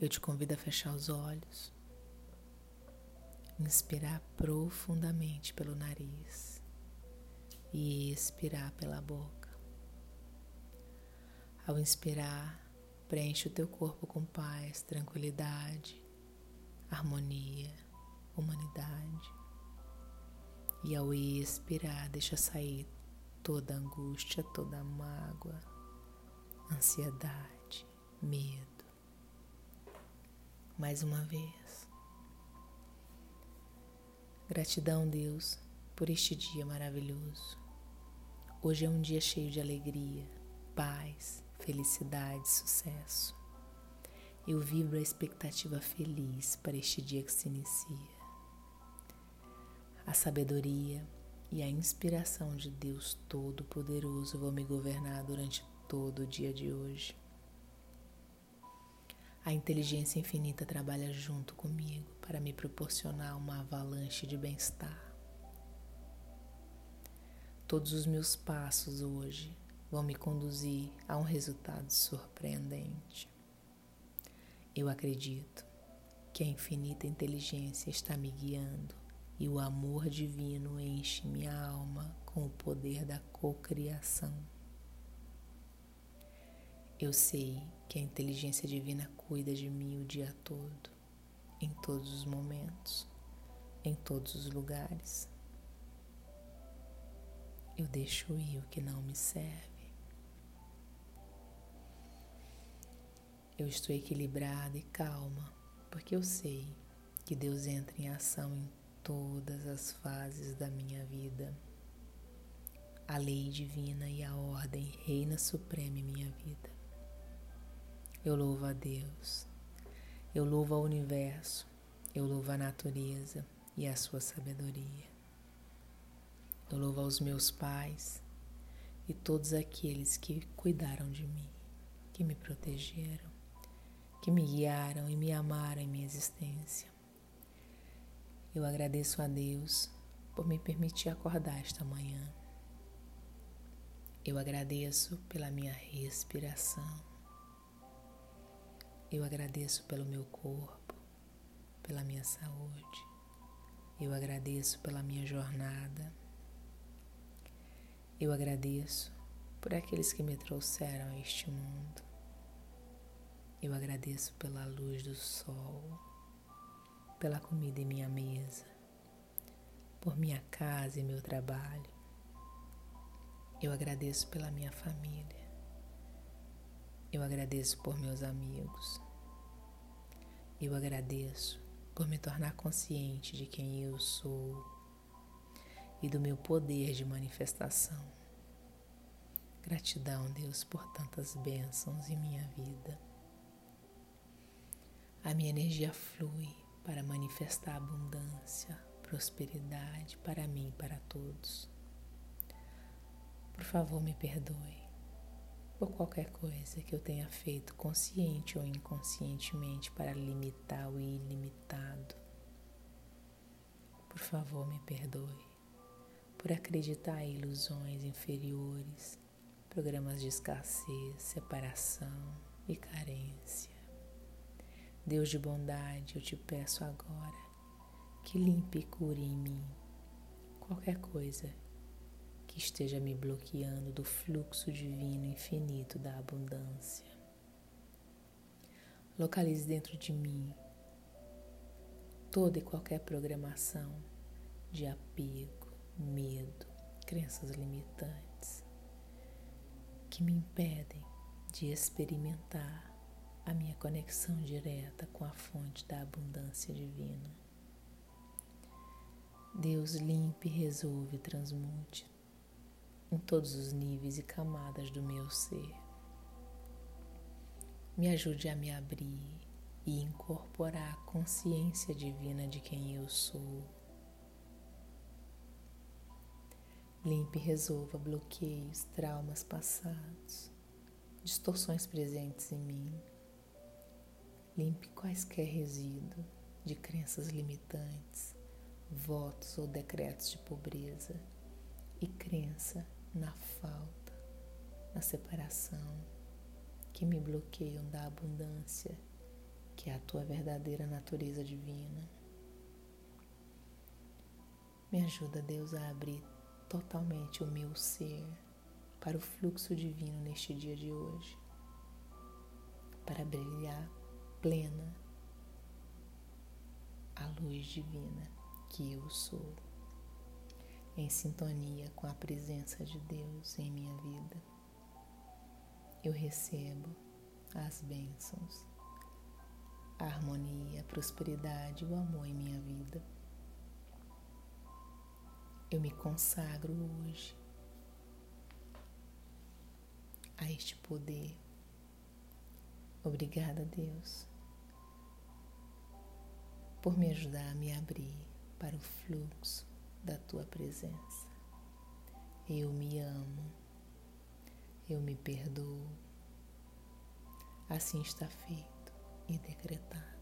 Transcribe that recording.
Eu te convido a fechar os olhos, inspirar profundamente pelo nariz e expirar pela boca. Ao inspirar, preenche o teu corpo com paz, tranquilidade, harmonia, humanidade. E ao expirar, deixa sair toda angústia, toda mágoa, ansiedade, medo mais uma vez. Gratidão, Deus, por este dia maravilhoso. Hoje é um dia cheio de alegria, paz, felicidade, sucesso. Eu vibro a expectativa feliz para este dia que se inicia. A sabedoria e a inspiração de Deus Todo-Poderoso vão me governar durante todo o dia de hoje. A inteligência infinita trabalha junto comigo para me proporcionar uma avalanche de bem-estar. Todos os meus passos hoje vão me conduzir a um resultado surpreendente. Eu acredito que a infinita inteligência está me guiando e o amor divino enche minha alma com o poder da cocriação. Eu sei que a inteligência divina cuida de mim o dia todo, em todos os momentos, em todos os lugares. Eu deixo ir o que não me serve. Eu estou equilibrada e calma, porque eu sei que Deus entra em ação em todas as fases da minha vida. A lei divina e a ordem reina suprema em minha vida. Eu louvo a Deus. Eu louvo ao universo. Eu louvo a natureza e a sua sabedoria. Eu louvo aos meus pais e todos aqueles que cuidaram de mim, que me protegeram, que me guiaram e me amaram em minha existência. Eu agradeço a Deus por me permitir acordar esta manhã. Eu agradeço pela minha respiração. Eu agradeço pelo meu corpo, pela minha saúde. Eu agradeço pela minha jornada. Eu agradeço por aqueles que me trouxeram a este mundo. Eu agradeço pela luz do sol, pela comida em minha mesa, por minha casa e meu trabalho. Eu agradeço pela minha família. Eu agradeço por meus amigos. Eu agradeço por me tornar consciente de quem eu sou e do meu poder de manifestação. Gratidão, Deus, por tantas bênçãos em minha vida. A minha energia flui para manifestar abundância, prosperidade para mim e para todos. Por favor, me perdoe por qualquer coisa que eu tenha feito consciente ou inconscientemente para limitar o ilimitado. Por favor, me perdoe por acreditar em ilusões inferiores, programas de escassez, separação e carência. Deus de bondade, eu te peço agora que limpe e cure em mim qualquer coisa esteja me bloqueando do fluxo divino infinito da abundância. Localize dentro de mim toda e qualquer programação de apego, medo, crenças limitantes que me impedem de experimentar a minha conexão direta com a fonte da abundância divina. Deus limpe, resolve, transmute em todos os níveis e camadas do meu ser. Me ajude a me abrir e incorporar a consciência divina de quem eu sou. Limpe e resolva bloqueios, traumas passados, distorções presentes em mim. Limpe quaisquer resíduos de crenças limitantes, votos ou decretos de pobreza e crença na falta, na separação, que me bloqueiam da abundância que é a tua verdadeira natureza divina. Me ajuda, Deus, a abrir totalmente o meu ser para o fluxo divino neste dia de hoje, para brilhar plena a luz divina que eu sou, em sintonia com a presença de Deus em minha vida. Eu recebo as bênçãos, a harmonia, a prosperidade e o amor em minha vida. Eu me consagro hoje a este poder. Obrigada, Deus, por me ajudar a me abrir para o fluxo da tua presença. Eu me amo, eu me perdoo. Assim está feito e decretado.